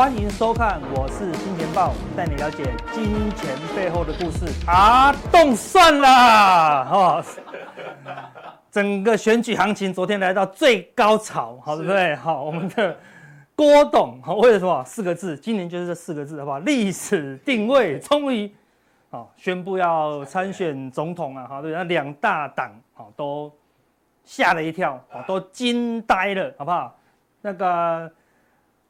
欢迎收看，我是金钱豹，带你了解金钱背后的故事啊！动算了哈，整个选举行情昨天来到最高潮，好对不对？好，我们的郭董，好，为了什么？四个字，今年就是这四个字，好不好？历史定位，终于好宣布要参选总统啊！好，对，那两大党好都吓了一跳，好，都惊呆了，好不好？那个。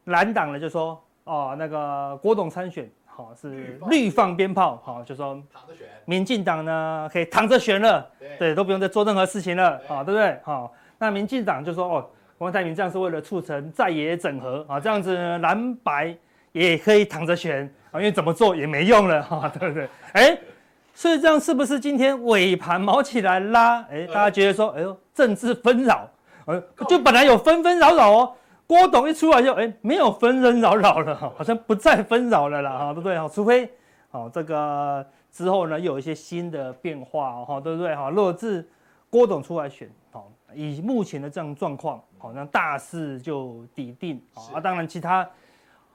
蓝党呢就说哦，那个郭董参选好是绿放鞭炮好，就说躺着选。民进党呢可以躺着选了，对，都不用再做任何事情了，好，对不对？好，那民进党就说哦，郭台铭这样是为了促成在野整合啊，这样子蓝白也可以躺着选啊，因为怎么做也没用了 哈，对不对？哎，所以这样是不是今天尾盘毛起来拉？哎，大家觉得说，哎呦，政治纷扰，呃，就本来有纷纷扰扰哦。郭董一出来就哎，没有纷纷扰扰了，好像不再纷扰了啦，哈，对不对？哈除非好这个之后呢，又有一些新的变化，哈，对不对？哈，如果是郭董出来选，好，以目前的这样状况，好，那大势就底定，啊，当然其他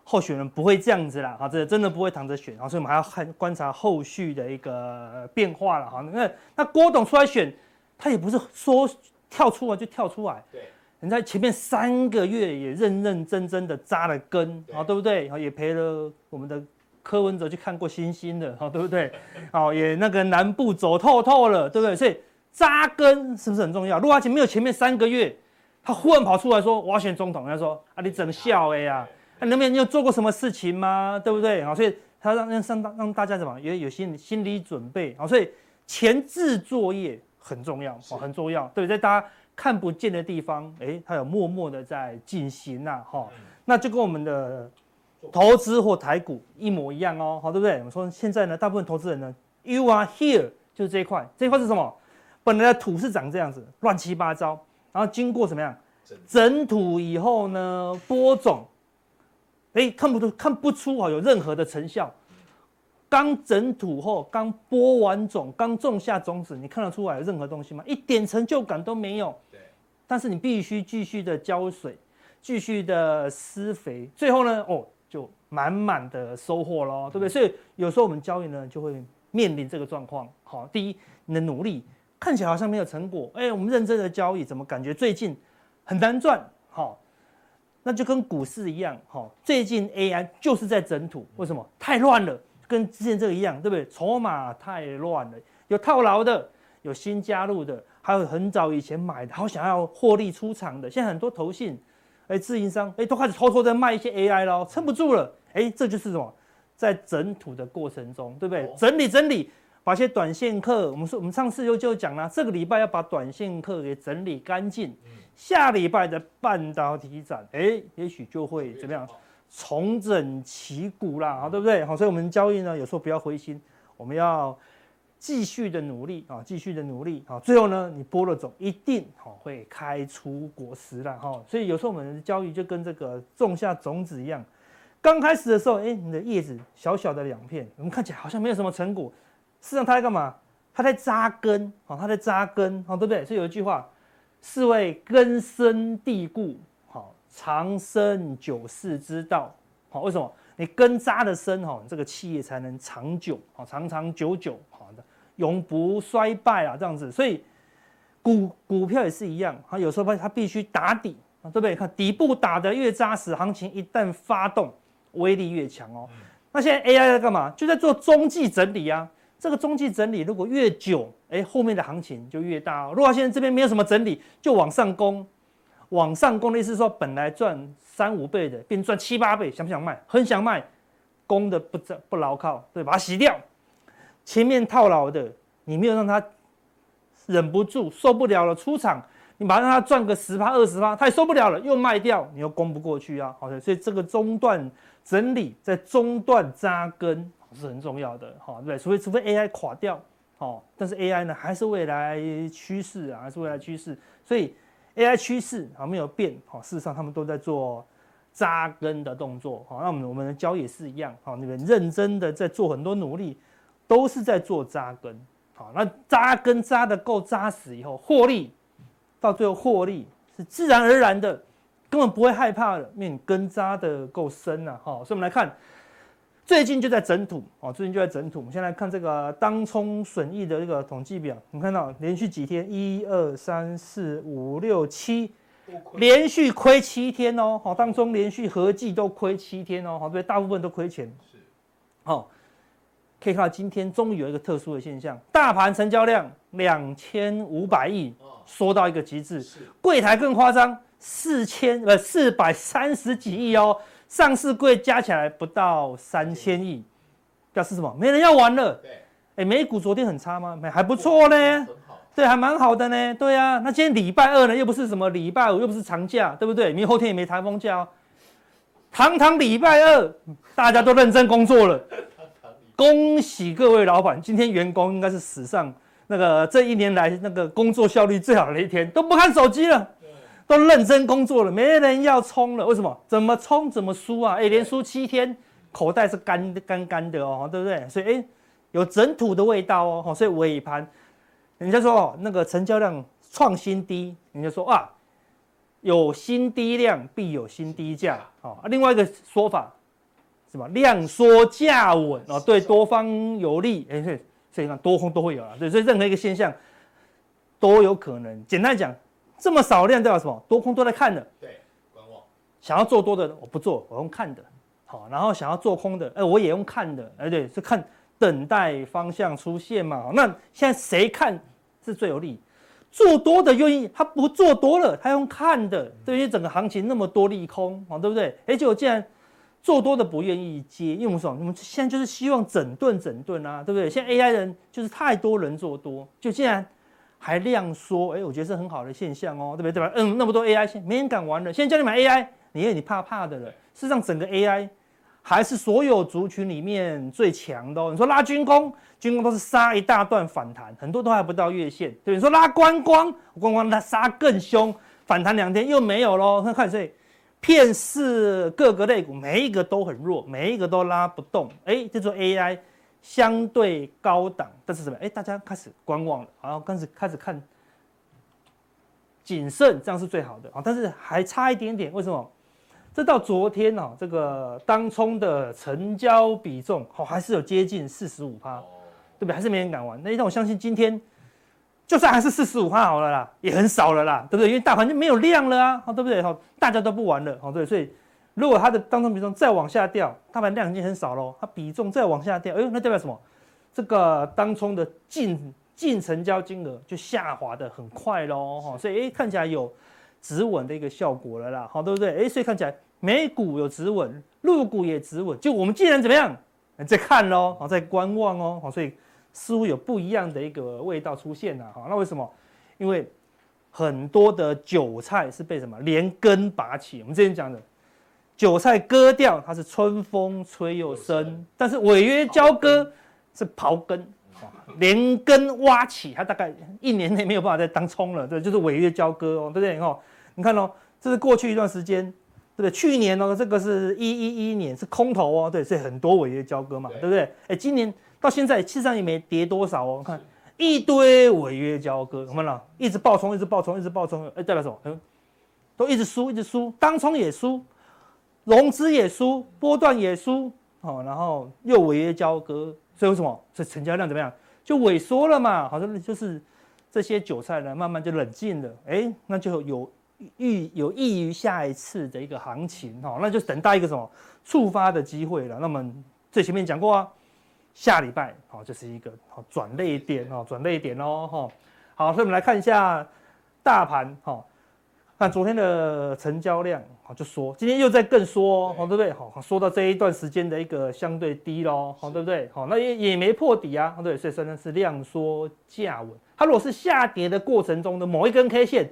候选人不会这样子啦，哈，这真的不会躺着选，所以我们还要看观察后续的一个变化了，哈，那那郭董出来选，他也不是说跳出来就跳出来，对。你在前面三个月也认认真真的扎了根，啊，对不对？也陪了我们的柯文哲去看过星星的，对不对？好，也那个南部走透透了，对不对？所以扎根是不是很重要？如果他前没有前面三个月，他忽然跑出来说我要选总统，他说啊，你整笑哎呀，那那边你有做过什么事情吗？对不对？好，所以他让让让让大家怎么也有心心理准备，好，所以前置作业很重要，很重要，对不对？大家。看不见的地方，哎，它有默默的在进行呐，哈，那就跟我们的投资或台股一模一样哦，好，对不对？我们说现在呢，大部分投资人呢，You are here，就是这一块，这一块是什么？本来的土是长这样子，乱七八糟，然后经过怎么样整土以后呢，播种，哎，看不出看不出啊有任何的成效。刚整土后，刚播完种，刚种下种子，你看得出来有任何东西吗？一点成就感都没有。对。但是你必须继续的浇水，继续的施肥，最后呢，哦，就满满的收获咯，对不对？所以有时候我们交易呢，就会面临这个状况。好，第一，你的努力看起来好像没有成果。哎，我们认真的交易，怎么感觉最近很难赚？好，那就跟股市一样。好，最近 AI 就是在整土，为什么？太乱了。跟之前这个一样，对不对？筹码太乱了，有套牢的，有新加入的，还有很早以前买的，好想要获利出场的。现在很多投信，哎，自营商，哎，都开始偷偷在卖一些 AI 咯，撑不住了。哎，这就是什么？在整土的过程中，对不对？整理整理，把一些短线客，我们说我们上次就就讲了，这个礼拜要把短线客给整理干净，下礼拜的半导体展，哎，也许就会怎么样？重整旗鼓啦，好，对不对？好，所以我们交易呢，有时候不要灰心，我们要继续的努力啊，继续的努力啊，最后呢，你播了种，一定好会开出果实了哈。所以有时候我们的交易就跟这个种下种子一样，刚开始的时候，哎，你的叶子小小的两片，我们看起来好像没有什么成果，事实上它在干嘛？它在扎根啊，它在扎根，好，对不对？所以有一句话，是谓根深蒂固。好长生久视之道，好，为什么？你根扎的深，哈，这个企业才能长久，好，长长久久，永不衰败啊，这样子。所以股股票也是一样，它有时候它必须打底，对不对？看底部打得越扎实，行情一旦发动，威力越强哦。那现在 AI 在干嘛？就在做中继整理啊。这个中继整理如果越久，哎，后面的行情就越大哦。如果现在这边没有什么整理，就往上攻。往上攻的意思是说，本来赚三五倍的，变赚七八倍，想不想卖？很想卖，攻的不不牢靠，对，把它洗掉。前面套牢的，你没有让他忍不住受不了了出场，你把它让他赚个十趴二十趴，他也受不了了，又卖掉，你又攻不过去啊。好的，所以这个中段整理，在中段扎根是很重要的，好，对，除非除非 AI 垮掉，哦，但是 AI 呢还是未来趋势啊，还是未来趋势，所以 AI 趋势啊没有变，好，事实上他们都在做扎根的动作，好，那我们我们的交易也是一样，好，你们认真的在做很多努力，都是在做扎根，好，那扎根扎得够扎实以后，获利到最后获利是自然而然的，根本不会害怕的，因为你根扎得够深啊，好，所以我们来看。最近就在整土哦，最近就在整土。我们先来看这个当冲损益的这个统计表，你看到连续几天，一二三四五六七，连续亏七天哦。好，当中连续合计都亏七天哦。好，对，大部分都亏钱。是，好，可以看到今天终于有一个特殊的现象，大盘成交量两千五百亿，缩到一个极致。柜台更夸张，四千呃四百三十几亿哦。上市柜加起来不到三千亿，表示什么？没人要玩了。对，哎，美股昨天很差吗？没，还不错呢。对，还蛮好的呢。对啊，那今天礼拜二呢？又不是什么礼拜五，又不是长假，对不对？明后天也没台风假哦。堂堂礼拜二，大家都认真工作了。恭喜各位老板，今天员工应该是史上那个这一年来那个工作效率最好的一天，都不看手机了。都认真工作了，没人要冲了。为什么？怎么冲怎么输啊？哎，连输七天，口袋是干干干的哦，对不对？所以哎，有整土的味道哦。所以尾盘，人家说哦，那个成交量创新低，人家说啊，有新低量必有新低价。好，另外一个说法，什么量缩价稳哦，对多方有利。哎，所以看多空都会有啊。对，所以任何一个现象都有可能。简单讲。这么少量代表什么？多空都在看的。对，观望。想要做多的，我不做，我用看的。好，然后想要做空的，哎，我也用看的。哎，对，是看等待方向出现嘛。那现在谁看是最有利？做多的愿意，他不做多了，他用看的。对于整个行情那么多利空，对不对？而且我既然做多的不愿意接，因为我们说，我们现在就是希望整顿整顿啊，对不对？现在 AI 人就是太多人做多，就竟然。还量缩，哎，我觉得是很好的现象哦，对不对？对吧？嗯，那么多 AI，现没人敢玩了。现在叫你买 AI，你因为你怕怕的了。事实上，整个 AI 还是所有族群里面最强的哦。你说拉军工，军工都是杀一大段反弹，很多都还不到月线。对，你说拉观光，观光它杀更凶，反弹两天又没有喽。那看这片势各个类股，每一个都很弱，每一个都拉不动。哎，这做 AI。相对高档，但是什么？哎，大家开始观望了，然后开始开始看谨慎，这样是最好的啊。但是还差一点点，为什么？这到昨天哦，这个当冲的成交比重哦，还是有接近四十五趴，对不对？还是没人敢玩。那让我相信今天，就算还是四十五趴好了啦，也很少了啦，对不对？因为大盘就没有量了啊，对不对？好，大家都不玩了，好，对，所以。如果它的当中比重再往下掉，大盘量已经很少喽，它比重再往下掉，哎呦，那代表什么？这个当冲的净净成交金额就下滑的很快喽，哈，所以哎，看起来有止稳的一个效果了啦，好，对不对？哎，所以看起来美股有止稳，陆股也止稳，就我们既然怎么样，在看喽，好，在观望哦，好，所以似乎有不一样的一个味道出现了，哈，那为什么？因为很多的韭菜是被什么连根拔起，我们之前讲的。韭菜割掉，它是春风吹又生，但是违约交割是刨根，连根挖起，它大概一年内没有办法再当葱了，对，就是违约交割哦，对不对？哦，你看哦，这是过去一段时间，对不对？去年哦，这个是一一一年是空头哦，对，所以很多违约交割嘛，对不对？哎，今年到现在，其实上也没跌多少哦，看一堆违约交割，怎么了？一直爆冲，一直爆冲，一直爆冲，哎，代表什么？嗯，都一直输，一直输，当冲也输。融资也输，波段也输，好，然后又违约交割，所以为什么？这成交量怎么样？就萎缩了嘛，好像就是这些韭菜呢，慢慢就冷静了，哎，那就有预有益于下一次的一个行情，哈，那就等待一个什么触发的机会了。那么最前面讲过啊，下礼拜好，这是一个好转捩点哦，转捩点哦，哈，好，所以我们来看一下大盘，哈。看昨天的成交量，好就缩今天又在更缩，好对不对？好，缩到这一段时间的一个相对低喽，好对不对？好，那也也没破底啊，对，所以算是量缩价稳。它如果是下跌的过程中的某一根 K 线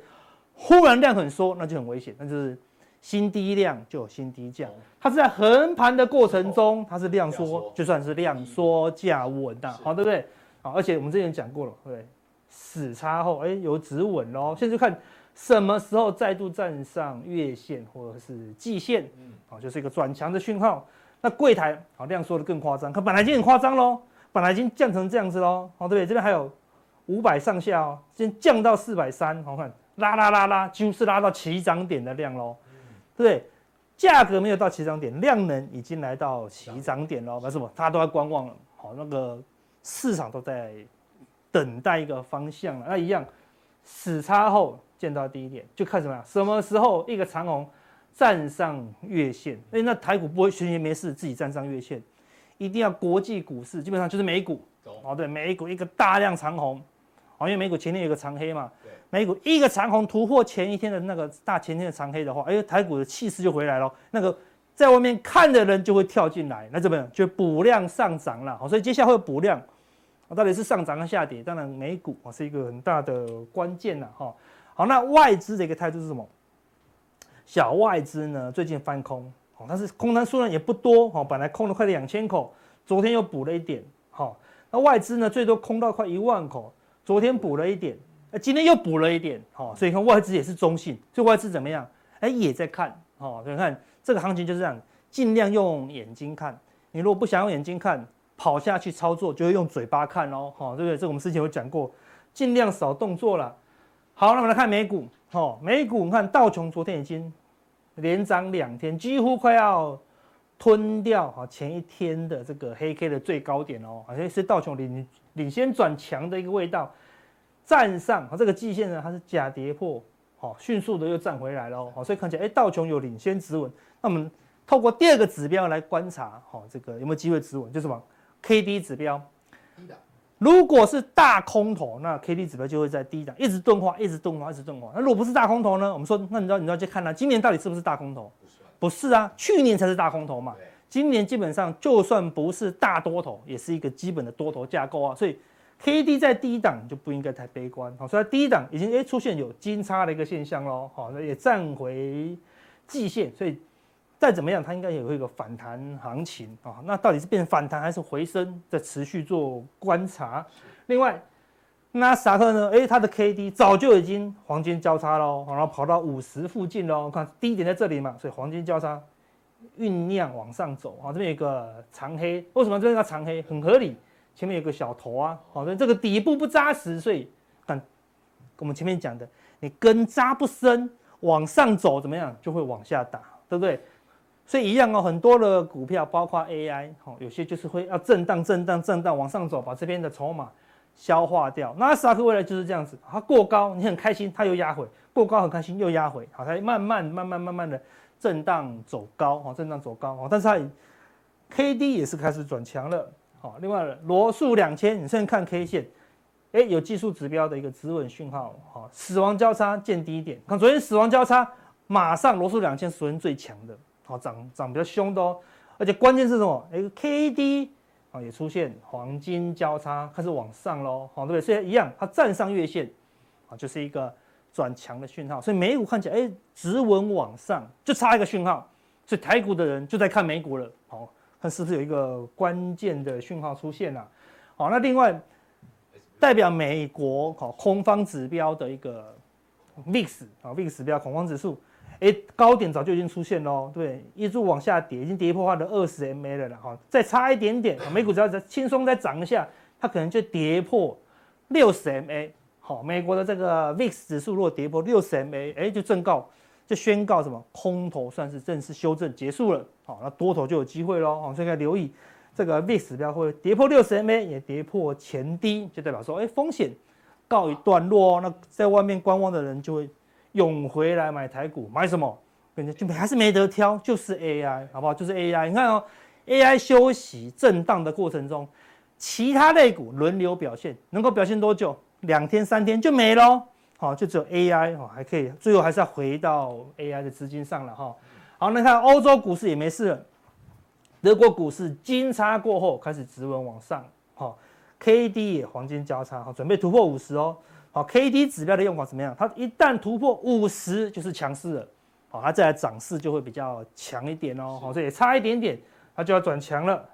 忽然量很缩，那就很危险，那就是新低量就有新低价。它是在横盘的过程中，它是量缩，就算是量缩价稳的，好对不对？好，而且我们之前讲过了，对，死叉后，哎，有止稳喽。现在就看什么时候再度站上月线或者是季线，好，就是一个转强的讯号。那柜台好量缩的更夸张，可本来已经很夸张喽，本来已经降成这样子喽，好，对不对？这边还有五百上下哦，先降到四百三，好看，拉拉拉拉，几乎是拉到起涨点的量喽，对不对？价格没有到起涨点，量能已经来到起涨点喽，为什么？大家都在观望了，好，那个市场都在等待一个方向了，那一样死叉后见到低点，就看什么呀？什么时候一个长虹？站上月线，哎，那台股不会闲闲没事自己站上月线，一定要国际股市，基本上就是美股，哦，对，美股一个大量长红，哦，因为美股前天有个长黑嘛，对，美股一个长红突破前一天的那个大前天的长黑的话，哎，台股的气势就回来了，那个在外面看的人就会跳进来，那怎么样？就补量上涨了，好，所以接下来会补量，到底是上涨还是下跌？当然美股啊是一个很大的关键了，哈，好，那外资的一个态度是什么？小外资呢，最近翻空，哦，但是空单数量也不多，哦，本来空了快两千口，昨天又补了一点，好，那外资呢最多空到快一万口，昨天补了一点，那今天又补了一点，好，所以看外资也是中性，所以外资怎么样？哎，也在看，哦，所以看这个行情就是这样，尽量用眼睛看，你如果不想用眼睛看，跑下去操作就会用嘴巴看哦，好，对不对？这我们之前有讲过，尽量少动作了。好，那我们来看美股。哦，美股你看道琼昨天已经连涨两天，几乎快要吞掉哈前一天的这个黑 K 的最高点哦，好像是道琼领领先转强的一个味道，站上这个季线呢，它是假跌破，好，迅速的又站回来了，好，所以看起来哎道琼有领先止稳。那我们透过第二个指标来观察，好，这个有没有机会止稳？就是什么 K D 指标。如果是大空头，那 K D 指标就会在低档，一直钝化，一直钝化，一直钝化。那如果不是大空头呢？我们说，那你知道，你要去看它，今年到底是不是大空头？不是啊，去年才是大空头嘛。今年基本上就算不是大多头，也是一个基本的多头架构啊。所以 K D 在低档就不应该太悲观。好，所以低档已经诶出现有金叉的一个现象喽。好，那也站回季线，所以。再怎么样，它应该也会有一个反弹行情啊。那到底是变反弹还是回升，在持续做观察。另外，纳斯达克呢？诶，它的 K D 早就已经黄金交叉喽，然后跑到五十附近喽。看低点在这里嘛，所以黄金交叉酝酿往上走啊。这边有个长黑，为什么这边叫长黑？很合理，前面有个小头啊。好，所以这个底部不扎实，所以看我们前面讲的，你根扎不深，往上走怎么样，就会往下打，对不对？所以一样哦，很多的股票，包括 AI，哦，有些就是会要震荡、震荡、震荡往上走，把这边的筹码消化掉。那纳斯达克未来就是这样子，它过高，你很开心，它又压回；过高很开心，又压回。好，它慢慢、慢慢、慢慢的震荡走高，哦，震荡走高，哦，但是它 KD 也是开始转强了。好，另外罗素两千，你现在看 K 线，哎，有技术指标的一个止稳讯号，好，死亡交叉见低点。看昨天死亡交叉，马上罗素两千是昨天最强的。好，涨涨比较凶的哦，而且关键是什么？哎，K D 啊也出现黄金交叉，开始往上喽，好，对不对？所以一样，它站上月线，啊，就是一个转强的讯号。所以美股看起来，哎，止稳往上，就差一个讯号，所以台股的人就在看美股了，好，看是不是有一个关键的讯号出现了？好，那另外代表美国好空方指标的一个 VIX 啊，VIX 指标恐慌指数。哎，高点早就已经出现喽，对，一路往下跌，已经跌破它的二十 MA 了啦，哈，再差一点点，美股只要再轻松再涨一下，它可能就跌破六十 MA，好，美国的这个 VIX 指数如果跌破六十 MA，哎，就正告，就宣告什么空头算是正式修正结束了，好，那多头就有机会喽，好，所以要留意这个 VIX 指标会跌破六十 MA，也跌破前低，就代表说，哎，风险告一段落哦，那在外面观望的人就会。涌回来买台股，买什么？感觉就还是没得挑，就是 AI，好不好？就是 AI。你看哦，AI 休息震荡的过程中，其他类股轮流表现，能够表现多久？两天三天就没喽。好，就只有 AI 哦，还可以，最后还是要回到 AI 的资金上了哈。好，那看欧洲股市也没事了，德国股市金叉过后开始直稳往上，哈，KD 也黄金交叉，哈，准备突破五十哦。好，K D 指标的用法怎么样？它一旦突破五十，就是强势了。好，它再来涨势就会比较强一点哦。好，这也差一点点，它就要转强了。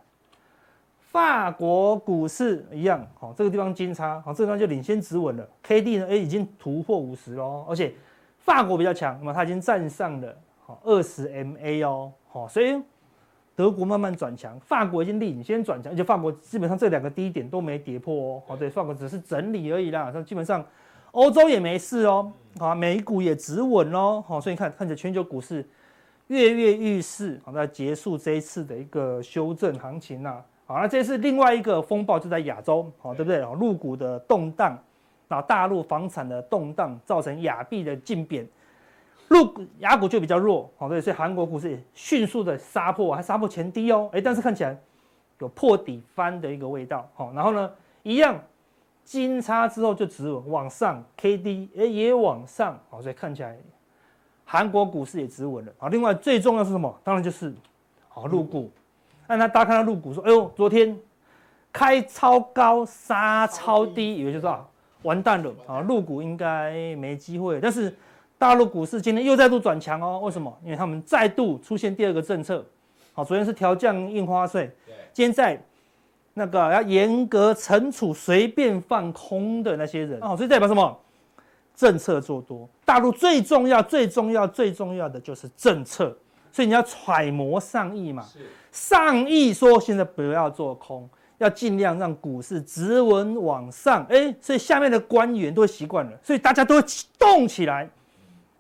法国股市一样，好，这个地方金叉，好，这个地方就领先止稳了。K D 呢，哎，已经突破五十喽，而且法国比较强，那么它已经站上了好二十 M A 哦，好，所以德国慢慢转强，法国已经领先转强，而且法国基本上这两个低点都没跌破哦，好，对，法国只是整理而已啦，那基本上欧洲也没事哦，好，美股也止稳喽，好，所以你看看着全球股市跃跃欲试，好，在结束这一次的一个修正行情呐。好，那这是另外一个风暴，就在亚洲，好，对不对？陆股的动荡，那大陆房产的动荡，造成亚币的竞贬，入股亚股就比较弱，好，对，所以韩国股市也迅速的杀破，还杀破前低哦，哎，但是看起来有破底翻的一个味道，好，然后呢，一样金叉之后就止稳往上，K D 哎也往上，好，所以看起来韩国股市也止稳了，好，另外最重要是什么？当然就是好入股。那他大家看到入股说：“哎呦，昨天开超高杀超低，以为就说完蛋了啊，入股应该没机会。但是大陆股市今天又再度转强哦，为什么？因为他们再度出现第二个政策。好，昨天是调降印花税，今天在那个要严格惩处随便放空的那些人哦，所以代表什么？政策做多。大陆最重要、最重要、最重要的就是政策，所以你要揣摩上意嘛。”上意说现在不要做空，要尽量让股市直稳往上。哎，所以下面的官员都习惯了，所以大家都会动起来。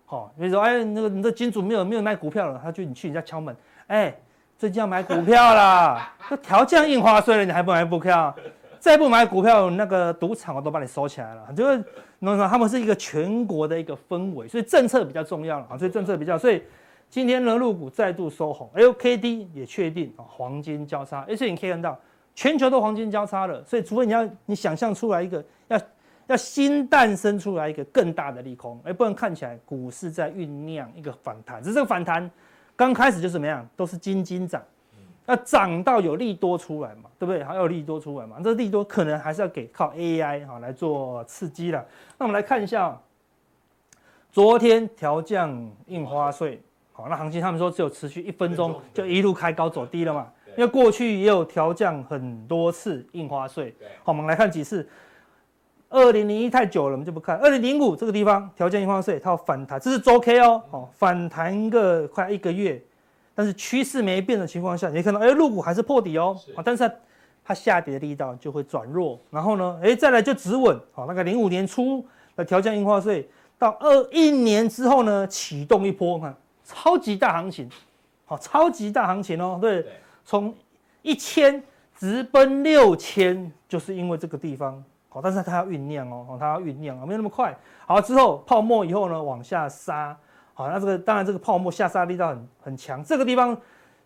好，比如说，哎，那个你的金主没有没有卖股票了，他就你去人家敲门，哎，最近要买股票啦，那调降印花税了，你还不买股票？再不买股票，那个赌场我都把你收起来了。就是，那么他们是一个全国的一个氛围，所以政策比较重要了啊，所以政策比较，所以。今天呢，入股再度收红，，LKD 也确定啊，黄金交叉，而且你可以看到，全球都黄金交叉了，所以除非你要你想象出来一个要要新诞生出来一个更大的利空，哎，不然看起来股市在酝酿一个反弹，只是这个反弹刚开始就怎么样，都是金金涨，要涨到有利多出来嘛，对不对？还有利多出来嘛，这利多可能还是要给靠 A I 哈来做刺激了。那我们来看一下，昨天调降印花税。好，那行情他们说只有持续一分钟就一路开高走低了嘛？因为过去也有调降很多次印花税。好，我们来看几次。二零零一太久了，我们就不看。二零零五这个地方调降印花税，它要反弹，这是周 K 哦。好，反弹个快一个月，但是趋势没变的情况下，你看到哎，入股还是破底哦。好，但是它它下跌的力道就会转弱。然后呢，哎，再来就止稳。好，那个零五年初的调降印花税，到二一年之后呢，启动一波看。超级大行情，好，超级大行情哦，对，从一千直奔六千，就是因为这个地方，好，但是它要酝酿哦，它要酝酿啊，没有那么快。好，之后泡沫以后呢，往下杀，好，那这个当然这个泡沫下杀力道很很强，这个地方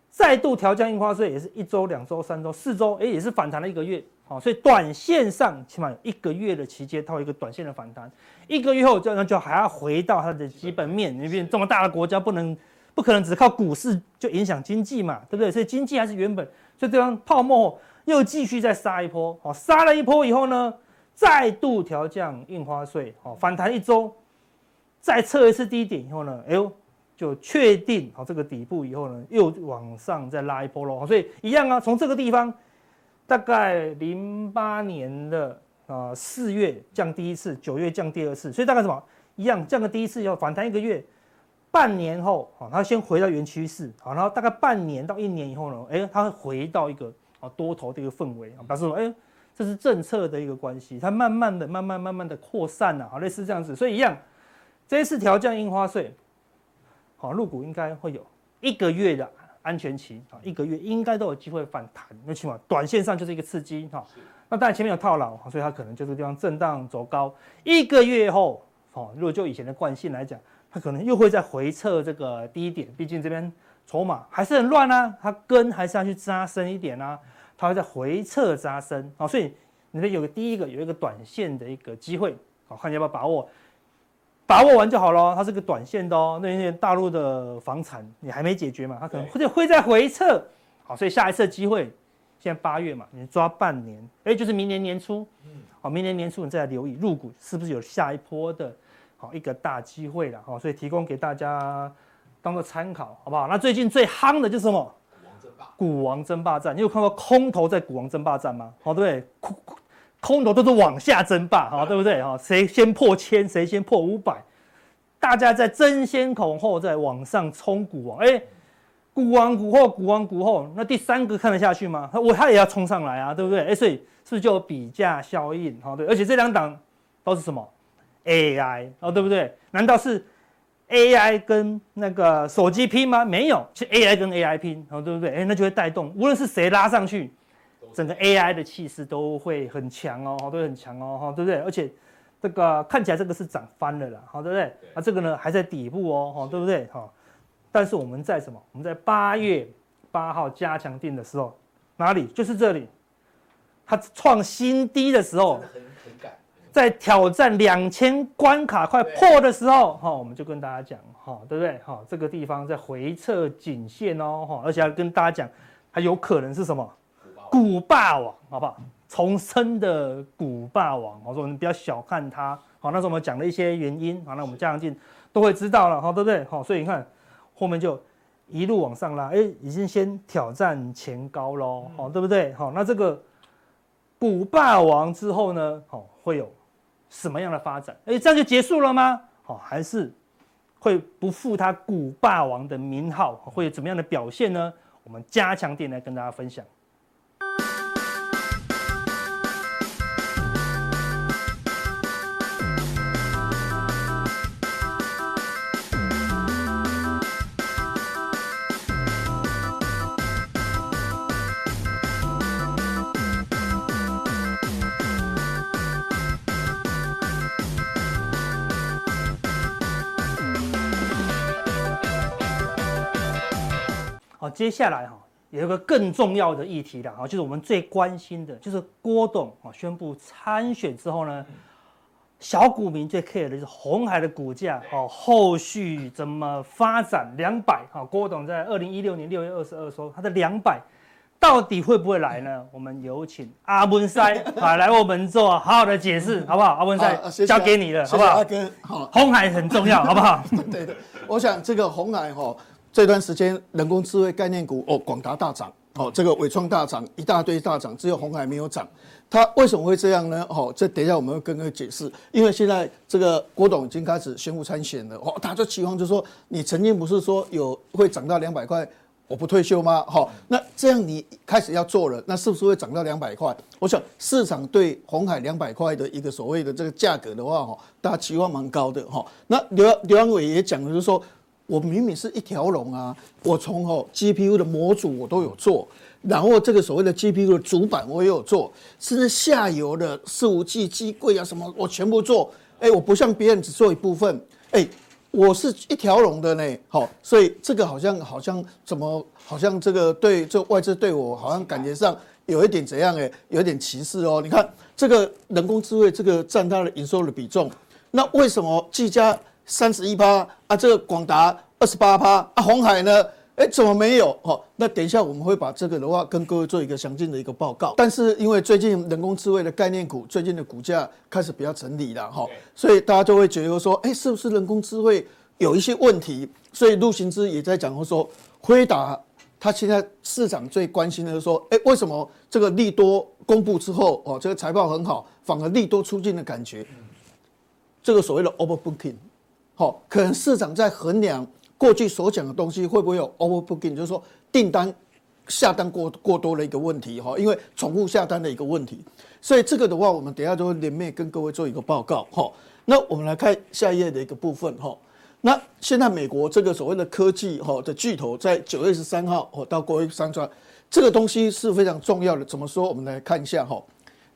再度调降印花税，也是一周、两周、三周、四周，哎，也是反弹了一个月，好，所以短线上起码有一个月的期间，它有一个短线的反弹。一个月后，就那就还要回到它的基本面。因为这么大的国家，不能不可能只靠股市就影响经济嘛，对不对？所以经济还是原本，所以这样泡沫又继续再杀一波，好，杀了一波以后呢，再度调降印花税，好，反弹一周，再测一次低点以后呢，哎呦，就确定好这个底部以后呢，又往上再拉一波喽。所以一样啊，从这个地方，大概零八年的。啊，四月降第一次，九月降第二次，所以大概什么一样，降个第一次以后反弹一个月，半年后啊，它先回到原趋势，好，然后大概半年到一年以后呢，哎，它会回到一个啊多头的一个氛围啊，表示说，哎，这是政策的一个关系，它慢慢的、慢慢、慢慢的扩散了，好，类似这样子，所以一样，这一次调降印花税，好，入股应该会有一个月的安全期啊，一个月应该都有机会反弹，那起码短线上就是一个刺激哈。那当然前面有套牢，所以它可能就这个地方震荡走高。一个月后，哦，如果就以前的惯性来讲，它可能又会再回撤这个低点。毕竟这边筹码还是很乱啊，它根还是要去扎深一点啊，它会再回撤扎深。啊，所以你这有个第一个有一个短线的一个机会，好，看你要不要把握，把握完就好了。它是个短线的哦，那因为大陆的房产你还没解决嘛，它可能会会再回撤。好，所以下一次机会。现在八月嘛，你抓半年，哎、欸，就是明年年初，好，明年年初你再来留意入股是不是有下一波的，好一个大机会了，好，所以提供给大家当做参考，好不好？那最近最夯的就是什么？股王争霸战，你有看过空头在股王争霸战吗？好，对不对？空空头都是往下争霸，好，对不对？哈，谁先破千，谁先破五百，大家在争先恐后在往上冲股王，哎，股王股后，股王股后，那第三个看得下去吗？我他也要冲上来啊，对不对？哎，所以是不是就有比价效应？好，对，而且这两档都是什么 AI 哦，对不对？难道是？AI 跟那个手机拼吗？没有，是 AI 跟 AI 拼，哦，对不对？哎，那就会带动，无论是谁拉上去，整个 AI 的气势都会很强哦，都会很强哦，哈，对不对？而且这个看起来这个是涨翻了啦，好，对不对？啊，这个呢还在底部哦，哈，对不对？哈，但是我们在什么？我们在八月八号加强定的时候，哪里？就是这里，它创新低的时候。在挑战两千关卡快破的时候，哈，我们就跟大家讲，哈，对不对？哈，这个地方在回撤颈线哦，哈，而且要跟大家讲，它有可能是什么？股霸王，好不好？重生的古霸王，我说你不要小看它，好，那时候我们讲了一些原因，好，那我们加强镜都会知道了，好，对不对？好，所以你看后面就一路往上拉，哎，已经先挑战前高喽，好，对不对？好，那这个古霸王之后呢，好，会有。什么样的发展？哎，这样就结束了吗？好，还是会不负他古霸王的名号？会有怎么样的表现呢？我们加强点来跟大家分享。接下来哈有一个更重要的议题了哈，就是我们最关心的，就是郭董啊宣布参选之后呢，小股民最 care 的就是红海的股价哦，后续怎么发展？两百哈，郭董在二零一六年六月二十二说他的两百到底会不会来呢？我们有请阿文塞啊 来为我们做好好的解释，好不好？阿文塞交给你了，好不好？阿哥，好，红海很重要，好不好？对的，我想这个红海哈。这段时间，人工智慧概念股哦，广达大涨，哦，这个纬创大涨，一大堆大涨，只有红海没有涨。它为什么会这样呢？哦，这等一下我们会跟各位解释。因为现在这个郭董已经开始宣布参选了，哦，他就期望就是说，你曾经不是说有会涨到两百块，我不退休吗？好，那这样你开始要做了，那是不是会涨到两百块？我想市场对红海两百块的一个所谓的这个价格的话，哦，大家期望蛮高的，哈。那刘刘安伟也讲了，就是说。我明明是一条龙啊！我从哦 GPU 的模组我都有做，然后这个所谓的 GPU 的主板我也有做，甚至下游的伺服器机柜啊什么我全部做。哎，我不像别人只做一部分，哎，我是一条龙的呢。好，所以这个好像好像怎么好像这个对这外资对我好像感觉上有一点怎样哎，有一点歧视哦。你看这个人工智慧这个占它的营收的比重，那为什么技嘉？三十一趴啊，这个广达二十八趴啊，红海呢？哎、欸，怎么没有？哦，那等一下我们会把这个的话跟各位做一个详尽的一个报告。但是因为最近人工智慧的概念股最近的股价开始比较整理了哈，所以大家就会觉得说，哎、欸，是不是人工智慧有一些问题？所以陆行之也在讲说，辉达他现在市场最关心的是说，哎、欸，为什么这个利多公布之后，哦，这个财报很好，反而利多出尽的感觉？这个所谓的 overbooking。好，可能市场在衡量过去所讲的东西会不会有 overbooking，就是说订单下单过过多的一个问题哈，因为重复下单的一个问题，所以这个的话，我们等下就会连面跟各位做一个报告哈。那我们来看下一页的一个部分哈。那现在美国这个所谓的科技哈的巨头在九月十三号哦到国会山庄，这个东西是非常重要的。怎么说？我们来看一下哈。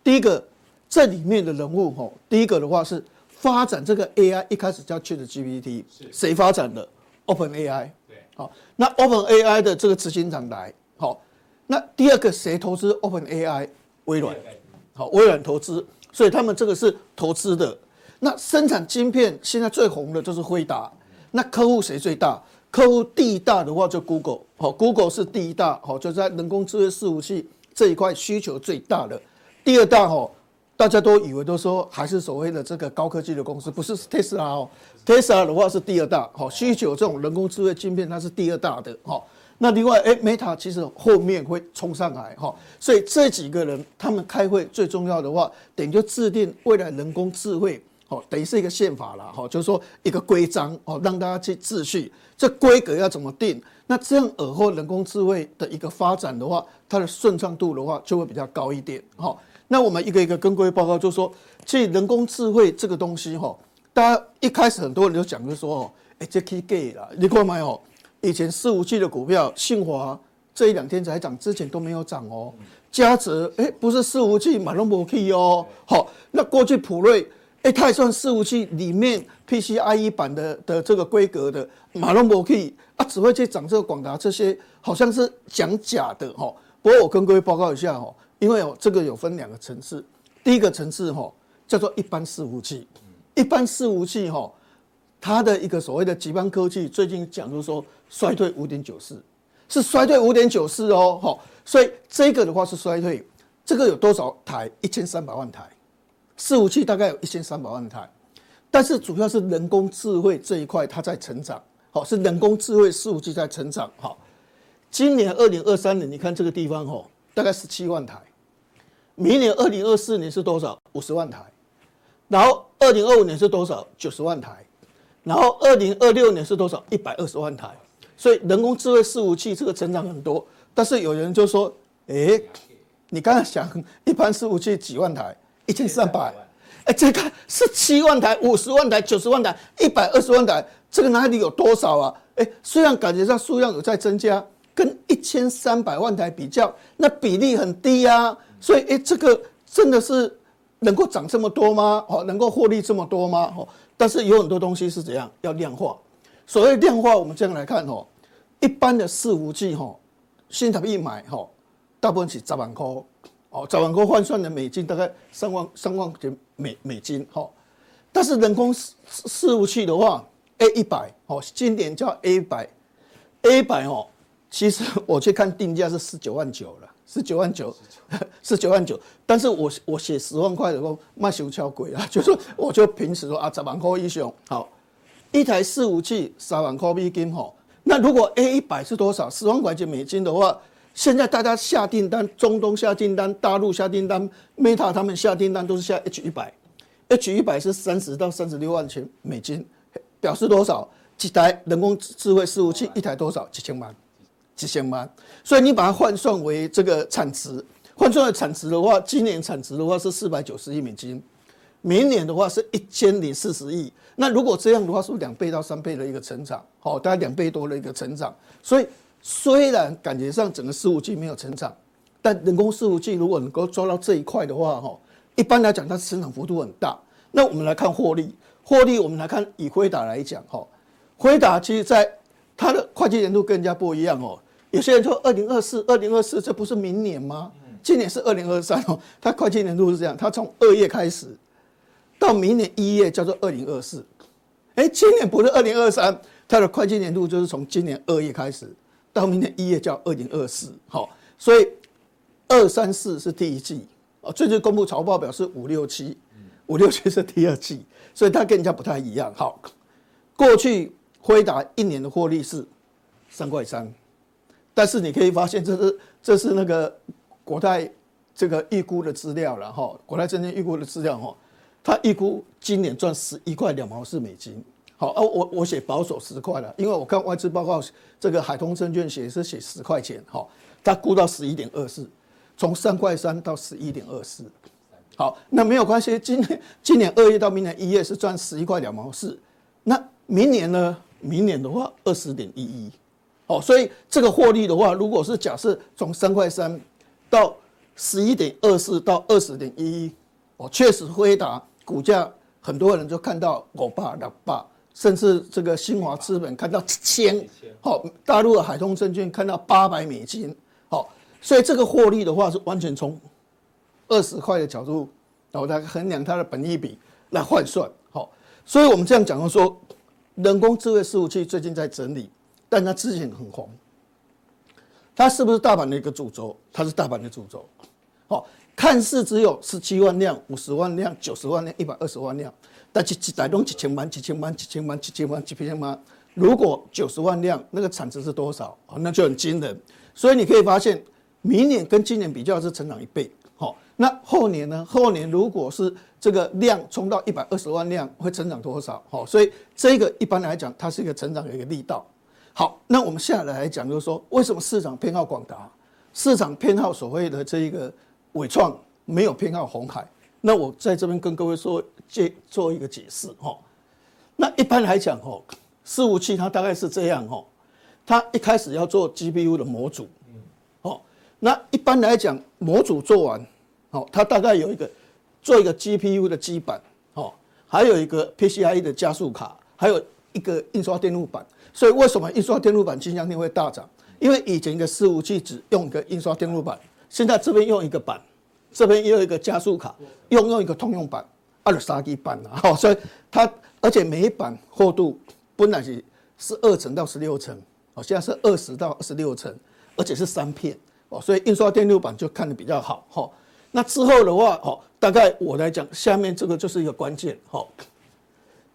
第一个，这里面的人物哈，第一个的话是。发展这个 AI 一开始叫 ChatGPT，谁发展的？OpenAI。对，好，那 OpenAI 的这个执行长来，好，那第二个谁投资 OpenAI？微软，好，微软投资，所以他们这个是投资的。那生产晶片现在最红的就是辉达，那客户谁最大？客户第一大的话就 Google，好，Google 是第一大，好，就在人工智慧伺服器这一块需求最大的。第二大哈。大家都以为都说还是所谓的这个高科技的公司，不是特斯拉哦。特斯拉的话是第二大，好，需求这种人工智慧晶片它是第二大的，好。那另外，哎，Meta 其实后面会冲上来哈，所以这几个人他们开会最重要的话，等于就制定未来人工智慧，哦，等于是一个宪法了哈，就是说一个规章哦，让大家去秩序，这规格要怎么定？那这样尔后人工智慧的一个发展的话，它的顺畅度的话就会比较高一点哈。那我们一个一个跟各位报告，就是说，这人工智慧这个东西哈，大家一开始很多人就讲，就说哦，哎，这可以给了，你看没有？以前四五 G 的股票，信华这一两天才涨，之前都没有涨哦。嘉泽，哎，不是四五 G，马龙博 K 哦。好，那过去普瑞，哎，它也算四五 G 里面 PCIe 版的的这个规格的马龙博 K 啊，只会去涨这个广达这些，好像是讲假的哈。不过我跟各位报告一下哈，因为哦，这个有分两个层次，第一个层次哈叫做一般伺服器，一般伺服器哈。它的一个所谓的极邦科技最近讲就是说衰退五点九四，是衰退五点九四哦，好，所以这个的话是衰退，这个有多少台？一千三百万台，伺服器大概有一千三百万台，但是主要是人工智慧这一块它在成长，好，是人工智慧伺服器在成长，好，今年二零二三年你看这个地方哦，大概十七万台，明年二零二四年是多少？五十万台，然后二零二五年是多少？九十万台。然后二零二六年是多少？一百二十万台，所以人工智慧伺服器这个成长很多。但是有人就说：“哎，你刚才想一般伺服器几万台？一千三百？哎，这个是七万台、五十万台、九十万台、一百二十万台，这个哪里有多少啊？哎，虽然感觉上数量有在增加，跟一千三百万台比较，那比例很低呀。所以，哎，这个真的是能够涨这么多吗？哦，能够获利这么多吗？哦。”但是有很多东西是怎样要量化？所谓量化，我们这样来看哦，一般的伺服器哈，新台币买哈，大部分是十万块哦，十万块换算的美金大概三万三万块美美金哈。但是人工伺服器的话，A 一百哦，经典叫 A 一百，A 一百哦，其实我去看定价是十九万九了。是九万九，十九万九，但是我我写十万块的时候，卖熊敲鬼啊！就说我就平时说啊，十万块一箱，好，一台伺服器三万块美金吼。那如果 A 一百是多少？十万块钱美金的话，现在大家下订单，中东下订单，大陆下订单，Meta 他们下订单都是下 H 一百，H 一百是三十到三十六万钱美金，表示多少？几台人工智慧伺服器一台多少？几千万。几千万，所以你把它换算为这个产值，换算的产值的话，今年产值的话是四百九十亿美金，明年的话是一千零四十亿。那如果这样的话，是不是两倍到三倍的一个成长？好，大概两倍多的一个成长。所以虽然感觉上整个伺服器没有成长，但人工伺服器如果能够抓到这一块的话，哈，一般来讲它成长幅度很大。那我们来看获利，获利我们来看以辉达来讲，哈，辉达其实在它的会计年度更加不一样哦。有些人说二零二四，二零二四，这不是明年吗？今年是二零二三哦。它会计年度是这样，它从二月开始到明年一月叫做二零二四。哎，今年不是二零二三，它的会计年度就是从今年二月开始到明年一月叫二零二四。好，所以二三四是第一季哦。最近公布财报表是五六七，五六七是第二季，所以它跟人家不太一样。好，过去辉达一年的获利是三块三。但是你可以发现，这是这是那个国泰这个预估的资料了哈，国泰证券预估的资料哈，它预估今年赚十一块两毛四美金。好，啊，我我写保守十块了，因为我看外资报告，这个海通证券写是写十块钱，哈，它估到十一点二四，从三块三到十一点二四。好，那没有关系，今年今年二月到明年一月是赚十一块两毛四，那明年呢？明年的话二十点一一。哦，所以这个获利的话，如果是假设从三块三到十一点二四到二十点一一，哦，确实辉达股价很多人就看到五百六百，甚至这个新华资本看到七千，好，大陆的海通证券看到八百美金，好，所以这个获利的话是完全从二十块的角度，然后来衡量它的本益比来换算，好，所以我们这样讲的说，人工智慧服务器最近在整理。但它之前很红，它是不是大盘的一个主轴？它是大盘的主轴。好，看似只有十七万辆、五十万辆、九十万辆、一百二十万辆，但是一台都一千万、几千万、几千万、几千万、几千万，如果九十万辆，那个产值是多少？那就很惊人。所以你可以发现，明年跟今年比较是成长一倍。好，那后年呢？后年如果是这个量冲到一百二十万辆，会成长多少？好，所以这个一般来讲，它是一个成长的一个力道。好，那我们下来来讲，就是说，为什么市场偏好广达？市场偏好所谓的这一个伟创，没有偏好红海。那我在这边跟各位说，解做一个解释哈。那一般来讲哈，伺服器它大概是这样哈，它一开始要做 GPU 的模组，哦，那一般来讲模组做完，哦，它大概有一个做一个 GPU 的基板，哦，还有一个 PCIe 的加速卡，还有一个印刷电路板。所以为什么印刷电路板经销天会大涨？因为以前的伺服器只用一个印刷电路板，现在这边用一个板。这边也有一个加速卡，用用一个通用板，二十三 G 板啊，好，所以它而且每一板厚度本来是是二层到十六层，哦，现在是二十到二十六层，而且是三片，哦，所以印刷电路板就看得比较好，哈。那之后的话，哦，大概我来讲，下面这个就是一个关键，哈。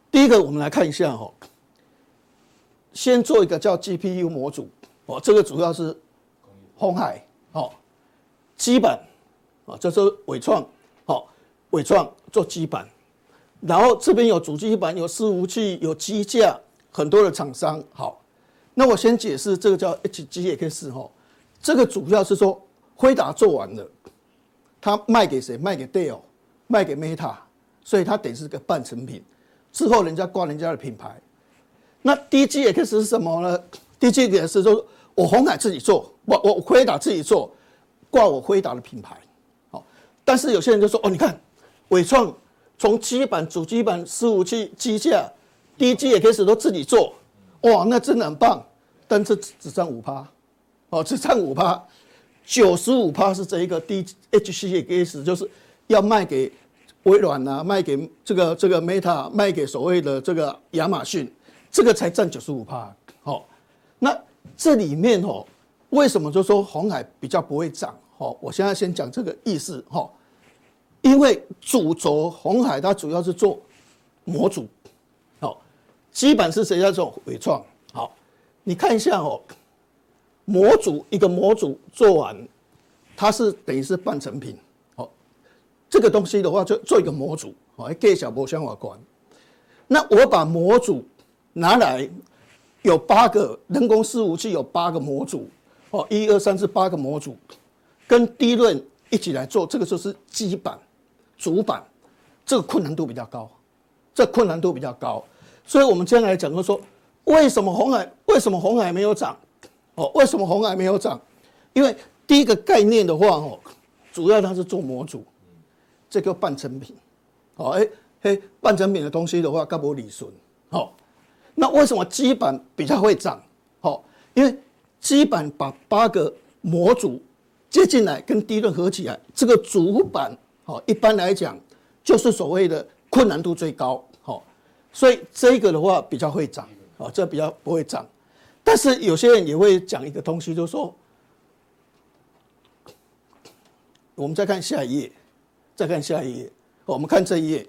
第一个，我们来看一下，哈，先做一个叫 GPU 模组，哦，这个主要是鸿海，哦，基本。啊，这是伟创，好，伟创做基板，然后这边有主机板，有伺服器，有机架，很多的厂商。好，那我先解释这个叫 HGX 哈，这个主要是说辉达做完了，他卖给谁？卖给 Dell，卖给 Meta，所以它等是个半成品，之后人家挂人家的品牌。那 DGX 是什么呢？DGX 就是我鸿海自己做，我我辉达自己做，挂我辉达的品牌。但是有些人就说：“哦，你看，伟创从基板、主机板、伺服器、机架、DGX 都自己做，哇，那真的很棒。但是只占五趴，哦，只占五趴，九十五趴是这一个 DHCX，就是要卖给微软啊，卖给这个这个 Meta，卖给所谓的这个亚马逊，这个才占九十五趴。好，那这里面哦，为什么就说红海比较不会涨？”好，我现在先讲这个意思哈，因为主轴红海它主要是做模组，好，基本是谁在做纬创？好，你看一下哦，模组一个模组做完，它是等于是半成品，好，这个东西的话就做一个模组，好，给小波相关关。那我把模组拿来，有八个人工伺服器，有八个模组，哦，一二三四八个模组。跟低润一起来做，这个就是基板、主板，这个困难度比较高，这个、困难度比较高，所以我们将来讲就说，为什么红海为什么红海没有涨？哦，为什么红海没有涨？因为第一个概念的话，哦，主要它是做模组，这个半成品，哦，哎嘿，半成品的东西的话，该不理顺，好，那为什么基板比较会涨？好，因为基板把八个模组。接进来跟低润合起来，这个主板好，一般来讲就是所谓的困难度最高，好，所以这个的话比较会涨，好，这比较不会涨。但是有些人也会讲一个东西，就是说，我们再看下一页，再看下一页，我们看这一页。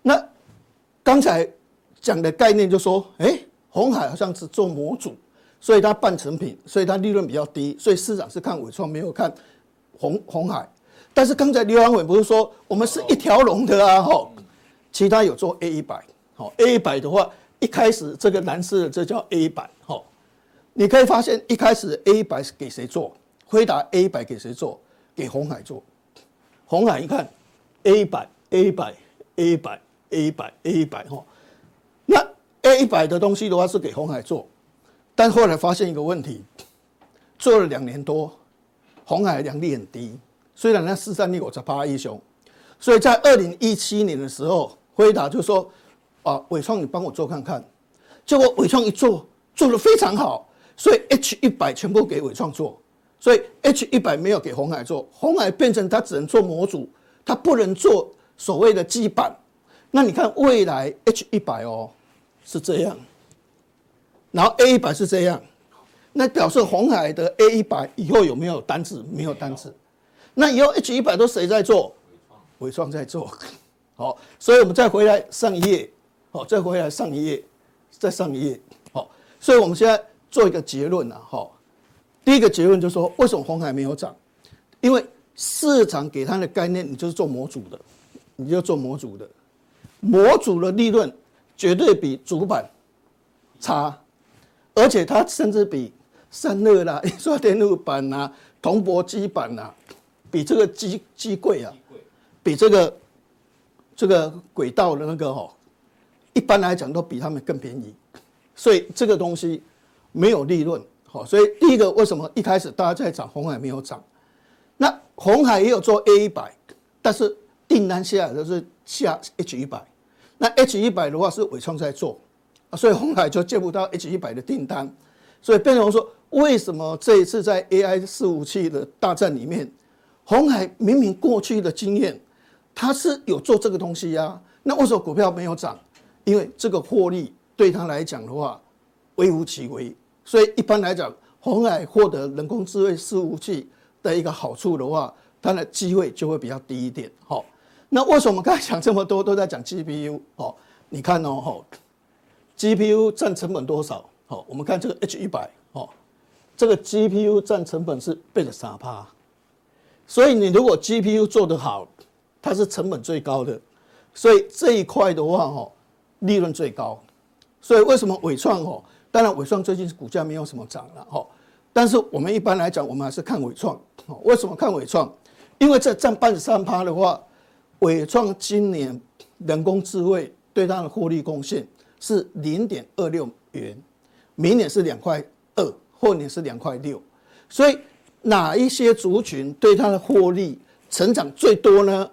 那刚才讲的概念就说，哎，红海好像是做模组。所以它半成品，所以它利润比较低，所以市场是看伟创，没有看红红海。但是刚才刘安伟不是说我们是一条龙的啊？哈，其他有做 A 一百，好 A 一百的话，一开始这个蓝色的这叫 A 一百，好，你可以发现一开始 A 一百是给谁做？回答 A 一百给谁做？给红海做。红海一看 A 一百 A 一百 A 一百 A 一百 A 一百哈，A 一百的东西的话是给鸿海做。但后来发现一个问题，做了两年多，红海良率很低，虽然那市占率我才八一雄，所以在二零一七年的时候，辉达就说：“啊，伟创你帮我做看看。”结果伟创一做，做得非常好，所以 H 一百全部给伟创做，所以 H 一百没有给鸿海做，鸿海变成它只能做模组，它不能做所谓的基板。那你看未来 H 一百哦，是这样。然后 A 一百是这样，那表示红海的 A 一百以后有没有单子？没有单子。那以后 H 一百都谁在做？伟创在做。好，所以我们再回来上一页，好，再回来上一页，再上一页。好，所以我们现在做一个结论了哈。第一个结论就是说，为什么红海没有涨？因为市场给它的概念，你就是做模组的，你就做模组的，模组的利润绝对比主板差，而且它甚至比散热啦、印刷电路板呐、铜箔基板呐，比这个机机柜啊，比这个这个轨道的那个哈，一般来讲都比他们更便宜，所以这个东西没有利润。好，所以第一个为什么一开始大家在涨，红海没有涨？那红海也有做 A 一百，但是订单下来都是下 H 一百。那 H 一百的话是伟创在做，所以红海就接不到 H 一百的订单。所以变成说，为什么这一次在 AI 伺服器的大战里面，红海明明过去的经验，它是有做这个东西呀、那为什么股票没有涨？因为这个获利对他来讲的话，微乎其微。所以一般来讲，红海获得人工智慧伺服器的一个好处的话，它的机会就会比较低一点。好，那为什么我们刚才讲这么多都在讲 GPU？哦，你看哦，GPU 占成本多少？好，我们看这个 H 一百，哦，这个 GPU 占成本是倍了三趴。所以你如果 GPU 做得好，它是成本最高的，所以这一块的话，哦，利润最高。所以为什么伟创哦？当然，伟创最近股价没有什么涨了哈，但是我们一般来讲，我们还是看伟创哦。为什么看伟创？因为这占半三趴的话，纬创今年人工智慧对它的获利贡献是零点二六元，明年是两块二，后年是两块六。所以哪一些族群对它的获利成长最多呢？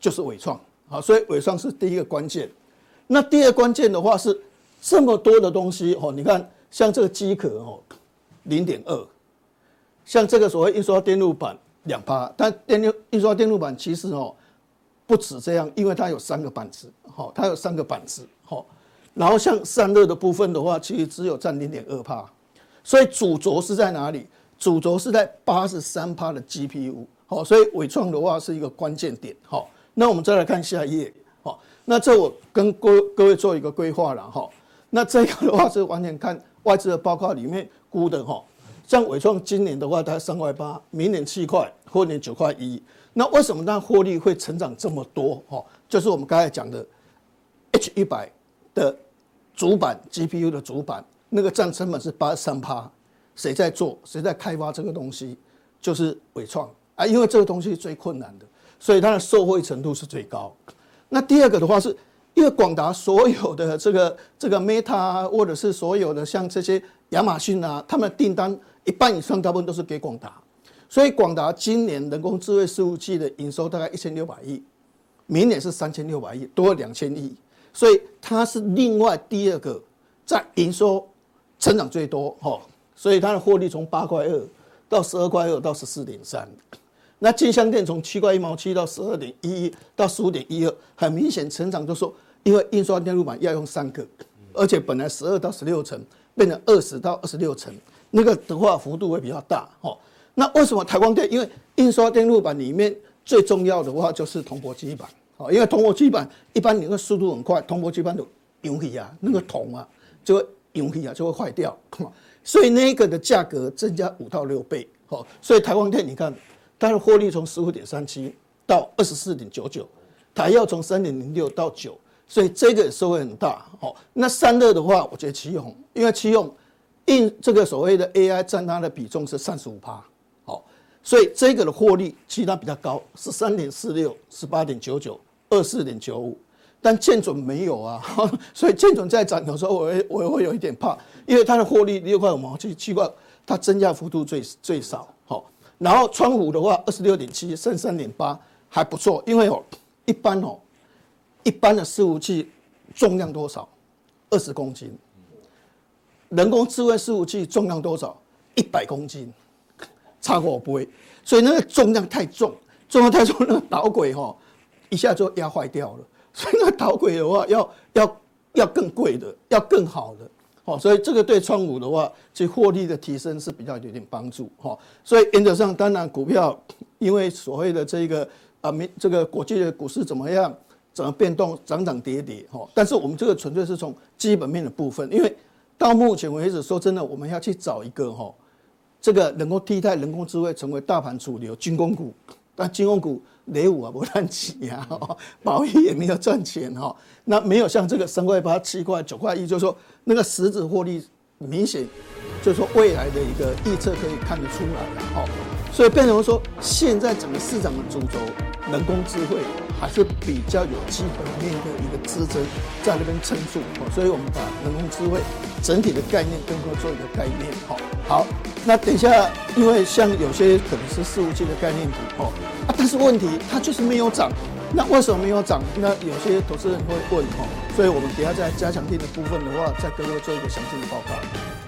就是纬创。好，所以纬创是第一个关键。那第二关键的话是。这么多的东西哦，你看像这个机壳哦，零点二，像这个所谓印刷电路板两趴，但电路印刷电路板其实哦不止这样，因为它有三个板子，好，它有三个板子，好，然后像散热的部分的话，其实只有占零点二趴，所以主轴是在哪里？主轴是在八十三趴的 GPU，好，所以纬创的话是一个关键点，好，那我们再来看下一页，好，那这我跟各各位做一个规划了，哈。那这个的话是完全看外资的报告里面估的哈，像纬创今年的话，它三块八，明年七块，后年九块一。那为什么它获利会成长这么多？哈，就是我们刚才讲的 H 一百的主板 GPU 的主板，那个占成本是八十三趴，谁在做？谁在开发这个东西？就是伟创啊，因为这个东西是最困难的，所以它的受惠程度是最高。那第二个的话是。因为广达所有的这个这个 Meta 或者是所有的像这些亚马逊啊，他们的订单一半以上大部分都是给广达，所以广达今年人工智慧伺服器的营收大概一千六百亿，明年是三千六百亿，多了两千亿，所以它是另外第二个在营收成长最多哈，所以它的获利从八块二到十二块二到十四点三。那金像店从七块一毛七到十二点一一到十五点一二，很明显成长，就是说因为印刷电路板要用三个，而且本来十二到十六层变成二十到二十六层，那个的话幅度会比较大。哦，那为什么台光电？因为印刷电路板里面最重要的话就是铜箔基板。哦，因为铜箔基板一般你那个速度很快，铜箔基板都熔起啊，那个铜啊就会熔起啊就会坏掉，所以那个的价格增加五到六倍。哦，所以台光电你看。它的获利从十五点三七到二十四点九九，台要从三点零六到九，所以这个收益很大。好，那散热的话，我觉得奇用，因为奇用印这个所谓的 AI 占它的比重是三十五趴，所以这个的获利其实它比较高，十三点四六、十八点九九、二四点九五，但建准没有啊，所以建准在涨，的时候我会我会有一点怕，因为它的获利六块五毛七七块，它增加幅度最最少。然后川湖的话，二十六点七，剩三点八，还不错。因为哦，一般哦，一般的伺服器重量多少？二十公斤。人工智慧伺服器重量多少？一百公斤，差过不会。所以那个重量太重，重量太重，那个导轨哈，一下就压坏掉了。所以那个导轨的话，要要要更贵的，要更好的。哦，所以这个对川湖的话，其实获利的提升是比较有点帮助。哈，所以原则上，当然股票因为所谓的这个啊，没这个国际的股市怎么样，怎么变动，涨涨跌跌。哈，但是我们这个纯粹是从基本面的部分，因为到目前为止，说真的，我们要去找一个哈，这个能够替代人工智慧成为大盘主流军工股，但军工股雷五啊不赚钱呀，宝一也没有赚钱哈，那没有像这个三块八、七块、九块一，就是说那个实质获利明显，就是说未来的一个预测可以看得出来的哈，所以变成说现在整个市场的主轴。人工智慧。还是比较有基本面的一个支撑在那边撑住，所以我们把人工智慧整体的概念跟各位做一个概念，好，好，那等一下，因为像有些可能是伺服器的概念股，哦，啊，但是问题它就是没有涨，那为什么没有涨？那有些投资人会问，哦，所以我们等下在加强錠的部分的话，再跟各位做一个详细的报告。